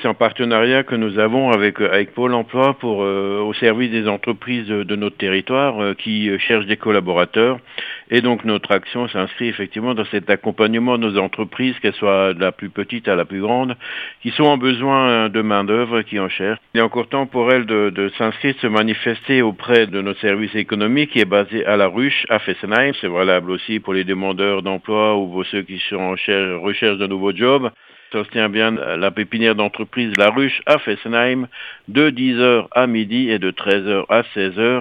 C'est un partenariat que nous avons avec, avec Pôle emploi euh, au service des entreprises de, notre territoire euh, qui euh, cherchent des collaborateurs. Et donc notre action s'inscrit effectivement dans cet accompagnement de nos entreprises, qu'elles soient de la plus petite à la plus grande, qui sont en besoin de main-d'œuvre, qui en cherchent. Il est encore temps pour elles de, s'inscrire, de se manifester auprès de notre service économique qui est basé à la ruche, à Fessenheim. C'est valable aussi pour les demandeurs d'emploi ou pour ceux qui sont en recherche de nouveaux jobs. Ça se tient bien la pépinière d'entreprise La Ruche à Fessenheim de 10h à midi et de 13h à 16h